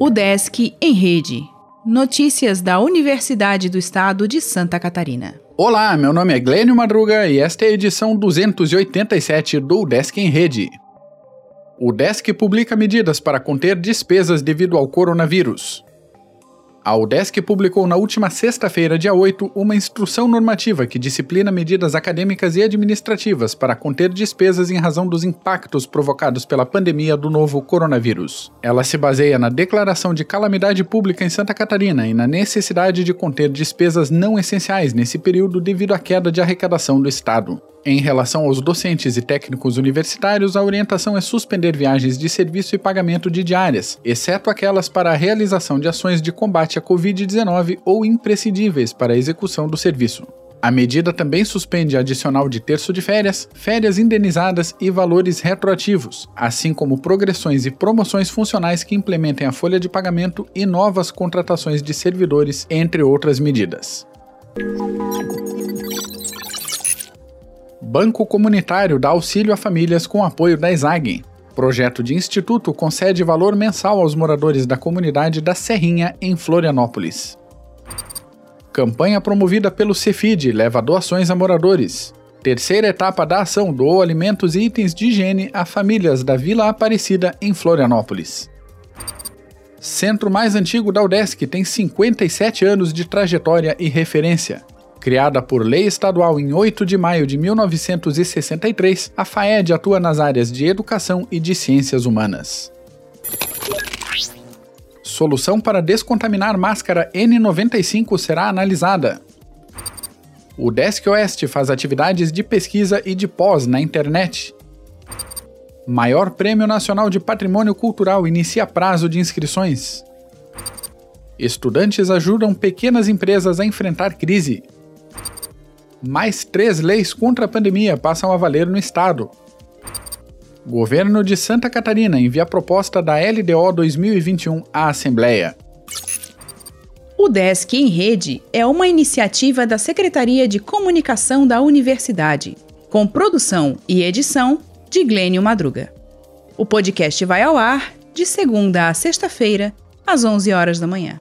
O Desk em Rede. Notícias da Universidade do Estado de Santa Catarina. Olá, meu nome é Glênio Madruga e esta é a edição 287 do Desk em Rede. O Desk publica medidas para conter despesas devido ao coronavírus. A UDESC publicou na última sexta-feira, dia 8, uma instrução normativa que disciplina medidas acadêmicas e administrativas para conter despesas em razão dos impactos provocados pela pandemia do novo coronavírus. Ela se baseia na declaração de calamidade pública em Santa Catarina e na necessidade de conter despesas não essenciais nesse período devido à queda de arrecadação do Estado. Em relação aos docentes e técnicos universitários, a orientação é suspender viagens de serviço e pagamento de diárias, exceto aquelas para a realização de ações de combate à Covid-19 ou imprescindíveis para a execução do serviço. A medida também suspende adicional de terço de férias, férias indenizadas e valores retroativos, assim como progressões e promoções funcionais que implementem a folha de pagamento e novas contratações de servidores, entre outras medidas. Banco Comunitário dá auxílio a famílias com apoio da ESAG. Projeto de instituto concede valor mensal aos moradores da comunidade da Serrinha, em Florianópolis. Campanha promovida pelo Cefid leva doações a moradores. Terceira etapa da ação doou alimentos e itens de higiene a famílias da Vila Aparecida, em Florianópolis. Centro mais antigo da UDESC tem 57 anos de trajetória e referência. Criada por lei estadual em 8 de maio de 1963, a FAED atua nas áreas de educação e de ciências humanas. Solução para descontaminar máscara N95 será analisada. O Desk Oeste faz atividades de pesquisa e de pós na internet. Maior Prêmio Nacional de Patrimônio Cultural inicia prazo de inscrições. Estudantes ajudam pequenas empresas a enfrentar crise. Mais três leis contra a pandemia passam a valer no estado. Governo de Santa Catarina envia proposta da LDO 2021 à Assembleia. O Desk em Rede é uma iniciativa da Secretaria de Comunicação da Universidade, com produção e edição de Glênio Madruga. O podcast vai ao ar de segunda a sexta-feira, às 11 horas da manhã.